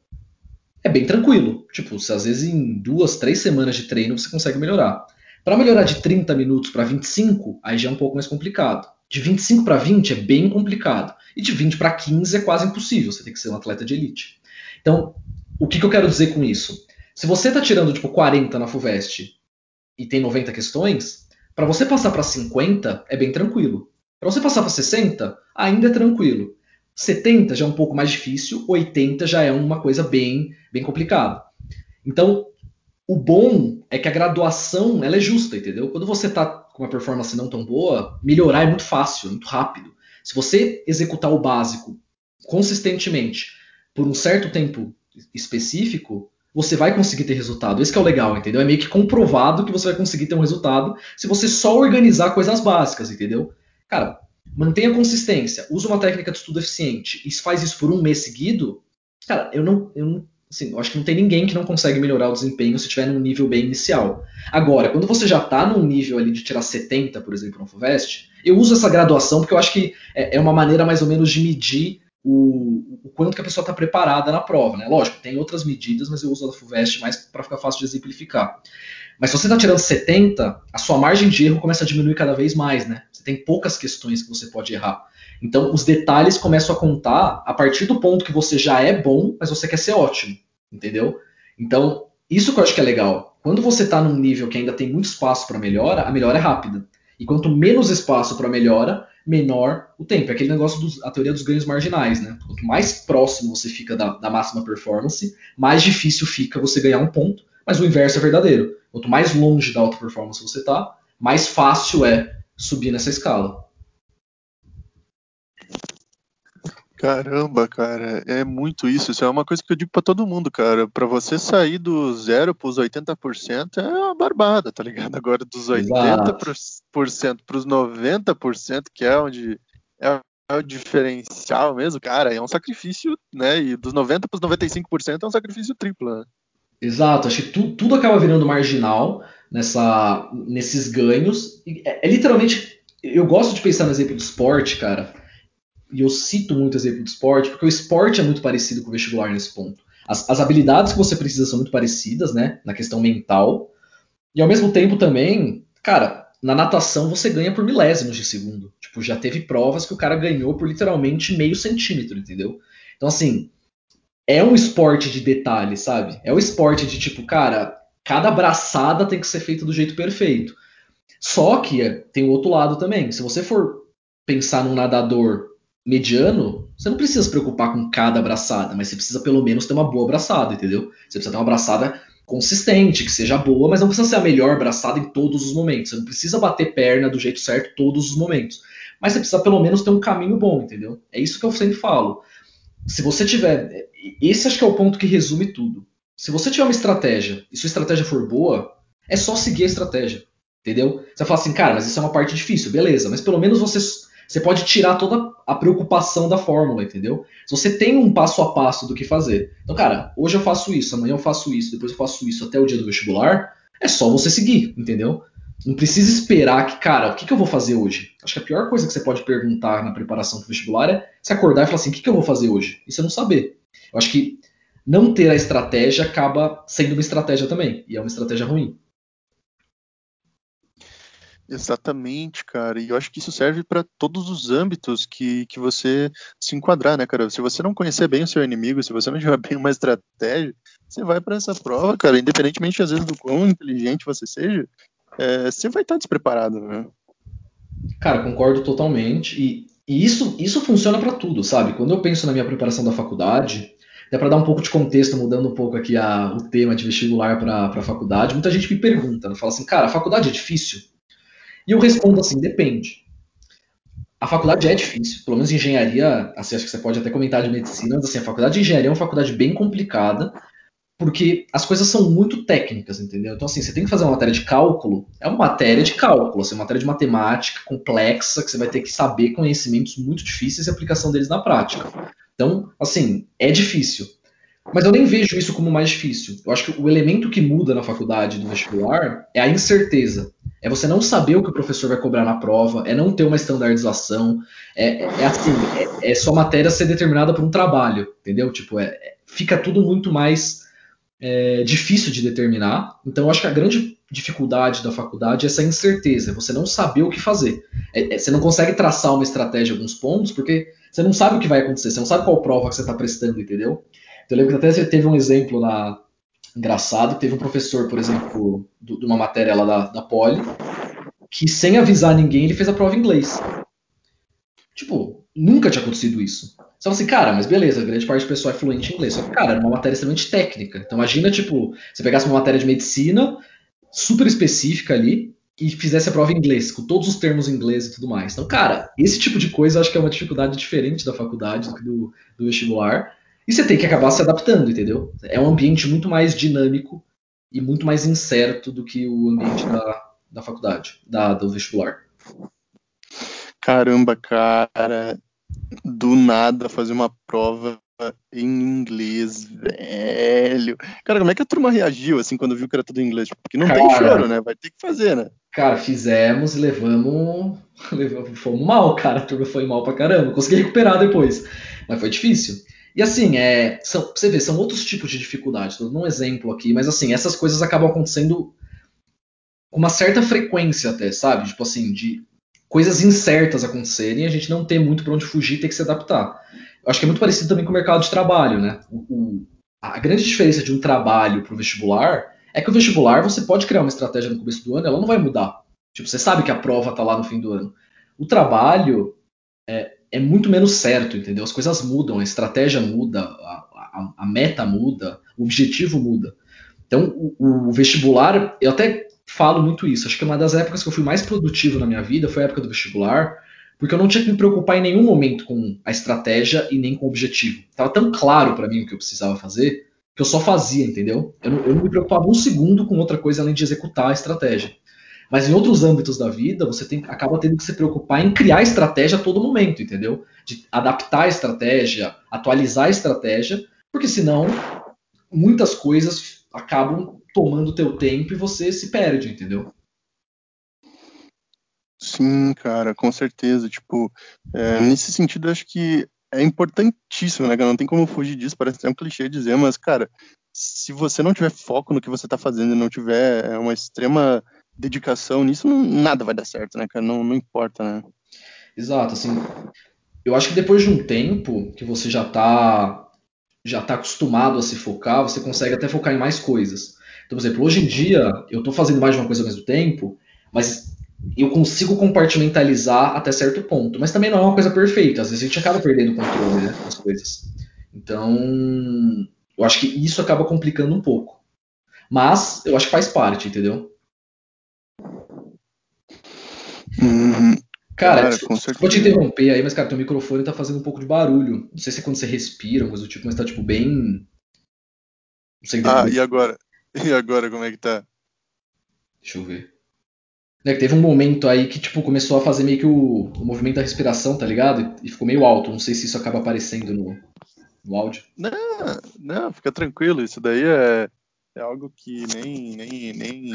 é bem tranquilo. Tipo, às vezes em duas, três semanas de treino você consegue melhorar. Para melhorar de 30 minutos para 25, aí já é um pouco mais complicado. De 25 para 20 é bem complicado. E de 20 para 15 é quase impossível. Você tem que ser um atleta de elite. Então, o que, que eu quero dizer com isso? Se você está tirando tipo 40 na FUVEST e tem 90 questões, para você passar para 50 é bem tranquilo. Para você passar para 60, ainda é tranquilo. 70 já é um pouco mais difícil, 80 já é uma coisa bem, bem complicada. Então, o bom é que a graduação ela é justa, entendeu? Quando você está com uma performance não tão boa, melhorar é muito fácil, é muito rápido. Se você executar o básico consistentemente por um certo tempo específico, você vai conseguir ter resultado. Esse é o legal, entendeu? É meio que comprovado que você vai conseguir ter um resultado se você só organizar coisas básicas, entendeu? Cara, mantenha consistência, usa uma técnica de estudo eficiente e faz isso por um mês seguido, cara, eu não, eu não assim, eu acho que não tem ninguém que não consegue melhorar o desempenho se estiver num nível bem inicial. Agora, quando você já está num nível ali de tirar 70, por exemplo, no FUVEST, eu uso essa graduação porque eu acho que é, é uma maneira mais ou menos de medir o, o quanto que a pessoa está preparada na prova, né? Lógico, tem outras medidas, mas eu uso a FUVEST mais para ficar fácil de exemplificar. Mas se você está tirando 70, a sua margem de erro começa a diminuir cada vez mais, né? Você tem poucas questões que você pode errar. Então, os detalhes começam a contar a partir do ponto que você já é bom, mas você quer ser ótimo, entendeu? Então, isso que eu acho que é legal. Quando você está num nível que ainda tem muito espaço para melhora, a melhora é rápida. E quanto menos espaço para melhora, menor o tempo. É aquele negócio da teoria dos ganhos marginais, né? Quanto mais próximo você fica da, da máxima performance, mais difícil fica você ganhar um ponto, mas o inverso é verdadeiro. Quanto mais longe da alta performance você está, mais fácil é subir nessa escala. Caramba, cara, é muito isso. Isso é uma coisa que eu digo para todo mundo, cara. Para você sair do zero para os 80% é uma barbada, tá ligado? Agora dos 80% para os 90%, que é onde é, o diferencial mesmo, cara, é um sacrifício, né? E dos 90 para os 95% é um sacrifício triplo, né? Exato, acho que tu, tudo acaba virando marginal nessa, nesses ganhos. É, é, literalmente, eu gosto de pensar no exemplo do esporte, cara e eu cito muito exemplo do esporte, porque o esporte é muito parecido com o vestibular nesse ponto. As, as habilidades que você precisa são muito parecidas, né, na questão mental, e ao mesmo tempo também, cara, na natação você ganha por milésimos de segundo. Tipo, já teve provas que o cara ganhou por literalmente meio centímetro, entendeu? Então, assim, é um esporte de detalhe, sabe? É um esporte de tipo, cara, cada braçada tem que ser feita do jeito perfeito. Só que tem o outro lado também. Se você for pensar num nadador mediano, você não precisa se preocupar com cada abraçada, mas você precisa pelo menos ter uma boa abraçada, entendeu? Você precisa ter uma abraçada consistente, que seja boa, mas não precisa ser a melhor abraçada em todos os momentos. Você não precisa bater perna do jeito certo todos os momentos. Mas você precisa pelo menos ter um caminho bom, entendeu? É isso que eu sempre falo. Se você tiver. Esse acho que é o ponto que resume tudo. Se você tiver uma estratégia e sua estratégia for boa, é só seguir a estratégia. Entendeu? Você vai falar assim, cara, mas isso é uma parte difícil, beleza, mas pelo menos você você pode tirar toda a preocupação da fórmula, entendeu? Se você tem um passo a passo do que fazer. Então, cara, hoje eu faço isso, amanhã eu faço isso, depois eu faço isso até o dia do vestibular, é só você seguir, entendeu? Não precisa esperar que, cara, o que, que eu vou fazer hoje? Acho que a pior coisa que você pode perguntar na preparação do vestibular é se acordar e falar assim, o que, que eu vou fazer hoje? E você não saber. Eu acho que não ter a estratégia acaba sendo uma estratégia também, e é uma estratégia ruim. Exatamente, cara. E eu acho que isso serve para todos os âmbitos que, que você se enquadrar, né, cara? Se você não conhecer bem o seu inimigo, se você não tiver bem uma estratégia, você vai para essa prova, cara, independentemente às vezes do quão inteligente você seja, é, você vai estar despreparado, né? Cara, concordo totalmente. E, e isso, isso funciona para tudo, sabe? Quando eu penso na minha preparação da faculdade, é para dar um pouco de contexto, mudando um pouco aqui a, o tema de vestibular para a faculdade, muita gente me pergunta, né? fala assim, cara, a faculdade é difícil? E eu respondo assim: depende. A faculdade é difícil, pelo menos engenharia, assim, acho que você pode até comentar de medicina, mas assim, a faculdade de engenharia é uma faculdade bem complicada, porque as coisas são muito técnicas, entendeu? Então, assim, você tem que fazer uma matéria de cálculo, é uma matéria de cálculo, assim, uma matéria de matemática complexa, que você vai ter que saber conhecimentos muito difíceis e aplicação deles na prática. Então, assim, é difícil. Mas eu nem vejo isso como mais difícil. Eu acho que o elemento que muda na faculdade do vestibular é a incerteza. É você não saber o que o professor vai cobrar na prova, é não ter uma estandardização, é, é assim, é, é, sua matéria ser determinada por um trabalho, entendeu? Tipo, é, é fica tudo muito mais é, difícil de determinar. Então, eu acho que a grande dificuldade da faculdade é essa incerteza, é você não saber o que fazer. É, você não consegue traçar uma estratégia em alguns pontos, porque você não sabe o que vai acontecer, você não sabe qual prova que você está prestando, entendeu? Então, eu lembro que até teve um exemplo na, engraçado, teve um professor, por exemplo, de uma matéria lá da, da Poli, que sem avisar ninguém ele fez a prova em inglês. Tipo, nunca tinha acontecido isso. Fala assim, cara, mas beleza, grande parte do pessoal é fluente em inglês. Só que, cara, era uma matéria extremamente técnica. Então imagina, tipo, você pegasse uma matéria de medicina super específica ali e fizesse a prova em inglês, com todos os termos em inglês e tudo mais. Então, cara, esse tipo de coisa eu acho que é uma dificuldade diferente da faculdade do que do, do vestibular. E você tem que acabar se adaptando, entendeu? É um ambiente muito mais dinâmico e muito mais incerto do que o ambiente da, da faculdade, da, do vestibular. Caramba, cara, do nada fazer uma prova em inglês, velho. Cara, como é que a turma reagiu assim quando viu que era tudo em inglês? Porque não cara, tem choro, né? Vai ter que fazer, né? Cara, fizemos e levamos, levamos. Fomos mal, cara. A turma foi mal pra caramba. Consegui recuperar depois. Mas foi difícil. E assim, é, são, você vê, são outros tipos de dificuldades. Estou dando um exemplo aqui, mas assim, essas coisas acabam acontecendo com uma certa frequência até, sabe? Tipo assim, de coisas incertas acontecerem e a gente não ter muito para onde fugir ter que se adaptar. Eu acho que é muito parecido também com o mercado de trabalho, né? O, o, a grande diferença de um trabalho para o vestibular é que o vestibular você pode criar uma estratégia no começo do ano, ela não vai mudar. Tipo, você sabe que a prova está lá no fim do ano. O trabalho é, é, muito menos certo, entendeu? As coisas mudam, a estratégia muda, a, a, a meta muda, o objetivo muda. Então, o, o, vestibular, eu até falo muito isso. Acho que uma das épocas que eu fui mais produtivo na minha vida foi a época do vestibular, porque eu não tinha que me preocupar em nenhum momento com a estratégia e nem com o objetivo. Tava tão claro para mim o que eu precisava fazer que eu só fazia, entendeu? Eu não, eu não me preocupava um segundo com outra coisa além de executar a estratégia. Mas em outros âmbitos da vida, você tem, acaba tendo que se preocupar em criar estratégia a todo momento, entendeu? De adaptar a estratégia, atualizar a estratégia, porque senão muitas coisas acabam tomando teu tempo e você se perde, entendeu? Sim, cara, com certeza. Tipo, é, nesse sentido, acho que é importantíssimo, né, Não tem como fugir disso, parece até um clichê dizer, mas, cara, se você não tiver foco no que você tá fazendo e não tiver uma extrema dedicação nisso, não, nada vai dar certo, né, cara? Não, não importa, né? Exato, assim. Eu acho que depois de um tempo que você já tá já tá acostumado a se focar, você consegue até focar em mais coisas. Então, por exemplo, hoje em dia eu estou fazendo mais de uma coisa ao mesmo tempo, mas eu consigo compartimentalizar até certo ponto. Mas também não é uma coisa perfeita. Às vezes a gente acaba perdendo o controle né, das coisas. Então, eu acho que isso acaba complicando um pouco. Mas eu acho que faz parte, entendeu? Hum, cara, cara vou te interromper aí, mas cara, teu microfone tá fazendo um pouco de barulho. Não sei se é quando você respira, coisa do tipo, mas tá tipo bem. ah, e agora? E agora, como é que tá? Deixa eu ver. É que teve um momento aí que, tipo, começou a fazer meio que o, o movimento da respiração, tá ligado? E, ficou meio alto. Não sei se isso acaba aparecendo no, no áudio. Não, não, fica tranquilo. Isso daí é, é algo que nem, nem, nem.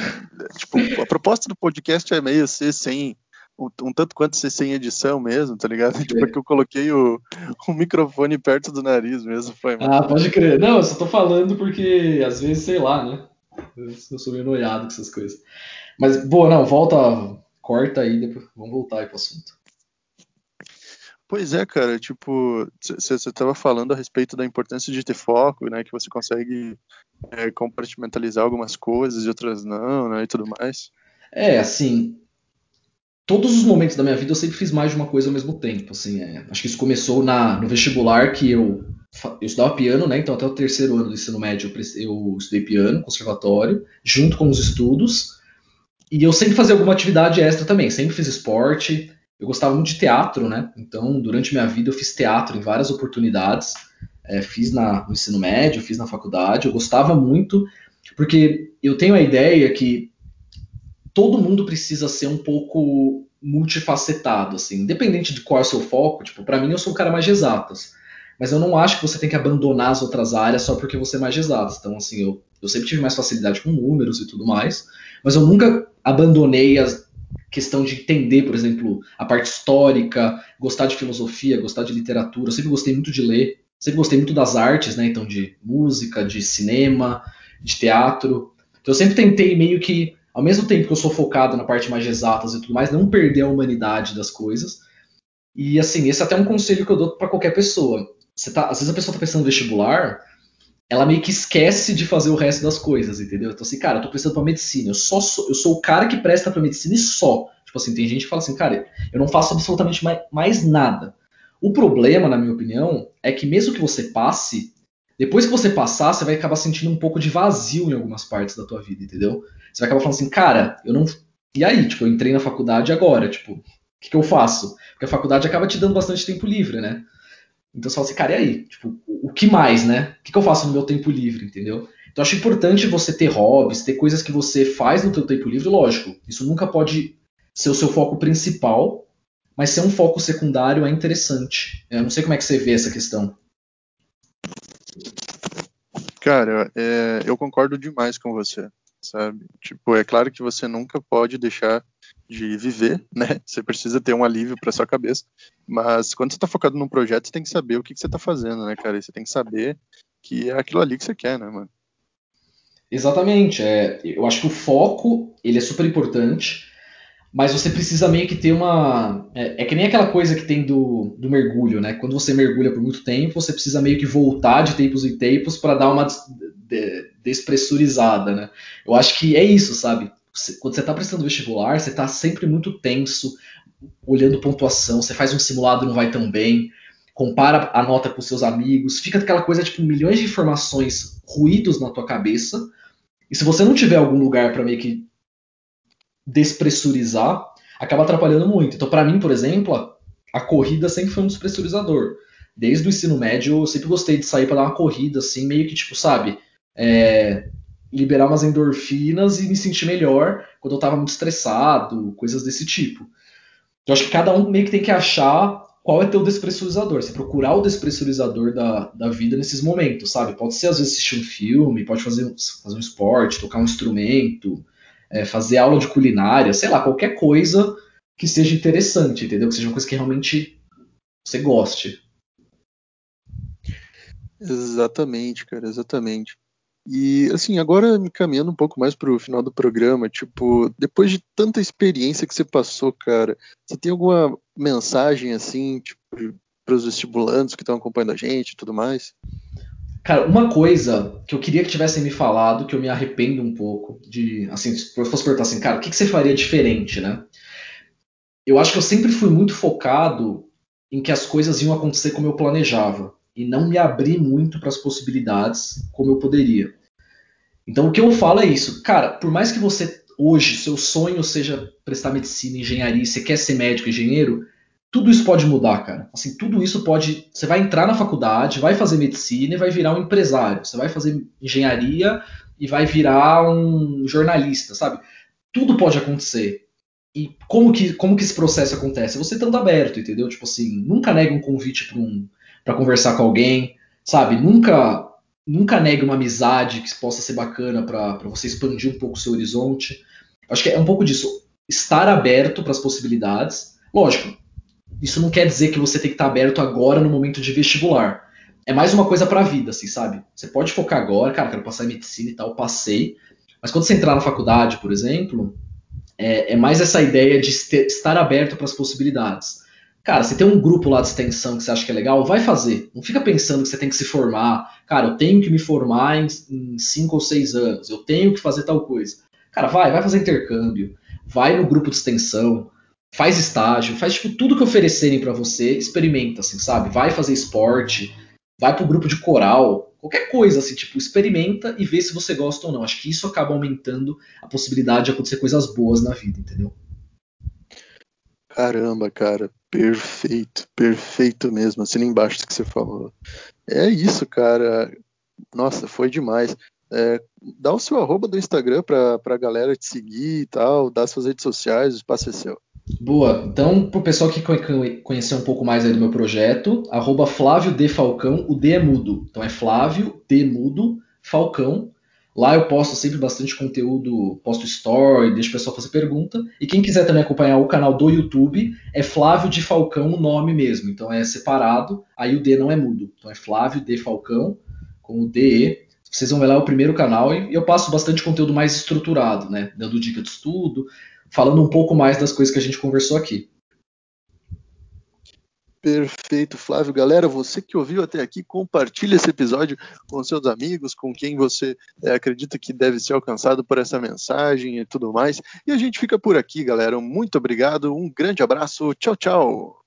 Tipo, a proposta do podcast é meio ser sem. Um, tanto quanto ser sem edição mesmo, tá ligado? Tipo, é. Tipo, que eu coloquei o, o microfone perto do nariz mesmo. Foi, ah, pode crer. Não, eu só tô falando porque às vezes, sei lá, né? Eu sou meio noiado com essas coisas. Mas, boa, não, volta, corta aí, depois vamos voltar aí pro assunto. Pois é, cara, tipo, você estava falando a respeito da importância de ter foco, né, que você consegue é, compartimentalizar algumas coisas e outras não, né, e tudo mais. É, assim, todos os momentos da minha vida eu sempre fiz mais de uma coisa ao mesmo tempo, assim, é, acho que isso começou na, no vestibular que eu eu estudava piano, né? Então até o terceiro ano do ensino médio eu, estudei piano, conservatório, junto com os estudos. E eu sempre fazia alguma atividade extra também, sempre fiz esporte. Eu gostava muito de teatro, né? Então durante minha vida eu fiz teatro em várias oportunidades. É, fiz na, no ensino médio, fiz na faculdade. Eu gostava muito, porque eu tenho a ideia que todo mundo precisa ser um pouco multifacetado, assim, independente de qual é o seu foco. Tipo, para mim eu sou o cara mais de exatas mas eu não acho que você tem que abandonar as outras áreas só porque você é mais de exatas. Então, assim, eu, eu sempre tive mais facilidade com números e tudo mais, mas eu nunca abandonei a questão de entender, por exemplo, a parte histórica, gostar de filosofia, gostar de literatura. Eu sempre gostei muito de ler, sempre gostei muito das artes, né? Então, de música, de cinema, de teatro. Então, eu sempre tentei meio que, ao mesmo tempo que eu sou focado na parte mais exatas e tudo mais, não perder a humanidade das coisas. E assim, esse é até um conselho que eu dou para qualquer pessoa você tá, às vezes a pessoa tá pensando no vestibular, ela meio que esquece de fazer o resto das coisas, entendeu? Então, assim, cara, eu tô pensando pra medicina, eu só sou, eu sou o cara que presta pra medicina e só. Tipo assim, tem gente que fala assim, cara, eu não faço absolutamente mais, mais nada. O problema, na minha opinião, é que mesmo que você passe, depois que você passar, você vai acabar sentindo um pouco de vazio em algumas partes da tua vida, entendeu? Você vai acabar falando assim, cara, eu não. E aí, tipo, eu entrei na faculdade agora, tipo, o que, que eu faço? Porque a faculdade acaba te dando bastante tempo livre, né? Então você fala assim, cara, e aí? Tipo, o que mais, né? O que, eu faço no meu tempo livre, entendeu? Então acho importante você ter hobbies, ter coisas que você faz no teu tempo livre, lógico. Isso nunca pode ser o seu foco principal, mas ser um foco secundário é interessante. Eu não sei como é que você vê essa questão. Cara, é, eu concordo demais com você, sabe? Tipo, é claro que você nunca pode deixar de viver, né? Você precisa ter um alívio para sua cabeça, mas quando você está focado num projeto, você tem que saber o que, que você está fazendo, né, cara? E você tem que saber que é aquilo ali que você quer, né, mano? Exatamente. É, eu acho que o foco ele é super importante, mas você precisa meio que ter uma. É, é, que nem aquela coisa que tem do, do mergulho, né? Quando você mergulha por muito tempo, você precisa meio que voltar de tempos em tempos para dar uma des despressurizada, né? Eu acho que é isso, sabe? Quando você está prestando vestibular, você está sempre muito tenso, olhando pontuação, você faz um simulado e não vai tão bem, compara a nota com seus amigos, fica aquela coisa tipo milhões de informações, ruídos na tua cabeça. E se você não tiver algum lugar para meio que despressurizar, acaba atrapalhando muito. Então, para mim, por exemplo, a corrida sempre foi um despressurizador. Desde o ensino médio, eu sempre gostei de sair para dar uma corrida, assim, meio que tipo, sabe, é, liberar umas endorfinas e me sentir melhor quando eu estava muito estressado, coisas desse tipo. Então, acho que cada um meio que tem que achar qual é teu despressurizador. Você procurar o despressurizador da, da vida nesses momentos, sabe? Pode ser, às vezes, assistir um filme, pode fazer, fazer um esporte, tocar um instrumento, é, fazer aula de culinária, sei lá, qualquer coisa que seja interessante, entendeu? Que seja uma coisa que realmente você goste. Exatamente, cara, exatamente. E assim, agora me caminhando um pouco mais pro final do programa, tipo, depois de tanta experiência que você passou, cara, você tem alguma mensagem assim, tipo, para os vestibulantes que estão acompanhando a gente e tudo mais? Cara, uma coisa que eu queria que tivessem me falado, que eu me arrependo um pouco, de, assim, se eu fosse perguntar assim, cara, o que, que você faria diferente, né? Eu acho que eu sempre fui muito focado em que as coisas iam acontecer como eu planejava e não me abri muito para as possibilidades como eu poderia. Então o que eu falo é isso, cara, por mais que você hoje seu sonho seja prestar medicina, engenharia, você quer ser médico, engenheiro, tudo isso pode mudar, cara. Assim, tudo isso pode. Você vai entrar na faculdade, vai fazer medicina e vai virar um empresário. Você vai fazer engenharia e vai virar um jornalista, sabe? Tudo pode acontecer. E como que, como que esse processo acontece? Você estando aberto, entendeu? Tipo assim, nunca negue um convite para um, pra conversar com alguém, sabe? Nunca nunca negue uma amizade que possa ser bacana para você expandir um pouco o seu horizonte. Acho que é um pouco disso. Estar aberto para as possibilidades. Lógico, isso não quer dizer que você tem que estar aberto agora no momento de vestibular. É mais uma coisa para a vida, assim, sabe? Você pode focar agora, cara, quero passar em medicina e tal, passei. Mas quando você entrar na faculdade, por exemplo, é, é mais essa ideia de estar aberto para as possibilidades. Cara, você tem um grupo lá de extensão que você acha que é legal, vai fazer. Não fica pensando que você tem que se formar. Cara, eu tenho que me formar em, em cinco ou seis anos. Eu tenho que fazer tal coisa. Cara, vai, vai fazer intercâmbio. Vai no grupo de extensão faz estágio, faz tipo tudo que oferecerem para você, experimenta, assim, sabe? Vai fazer esporte, vai pro grupo de coral, qualquer coisa, assim, tipo, experimenta e vê se você gosta ou não. Acho que isso acaba aumentando a possibilidade de acontecer coisas boas na vida, entendeu? Caramba, cara, perfeito, perfeito mesmo, assim embaixo do que você falou. É isso, cara. Nossa, foi demais. É, dá o seu arroba do Instagram pra, pra galera te seguir e tal, dá suas redes sociais, o espaço é seu. Boa. Então, para o pessoal que conhecer um pouco mais do meu projeto, arroba Flávio Falcão, o D é mudo. Então é Flávio D mudo Falcão. Lá eu posto sempre bastante conteúdo, posto story, deixo o pessoal fazer pergunta. E quem quiser também acompanhar o canal do YouTube, é Flávio de Falcão o nome mesmo. Então é separado, aí o D não é mudo. Então é Flávio D Falcão, com o DE. Vocês vão ver lá o primeiro canal e eu passo bastante conteúdo mais estruturado, né? Dando dica de estudo, falando um pouco mais das coisas que a gente conversou aqui. Perfeito, Flávio. Galera, você que ouviu até aqui, compartilhe esse episódio com seus amigos, com quem você é, acredita que deve ser alcançado por essa mensagem e tudo mais. E a gente fica por aqui, galera. Muito obrigado, um grande abraço, tchau, tchau.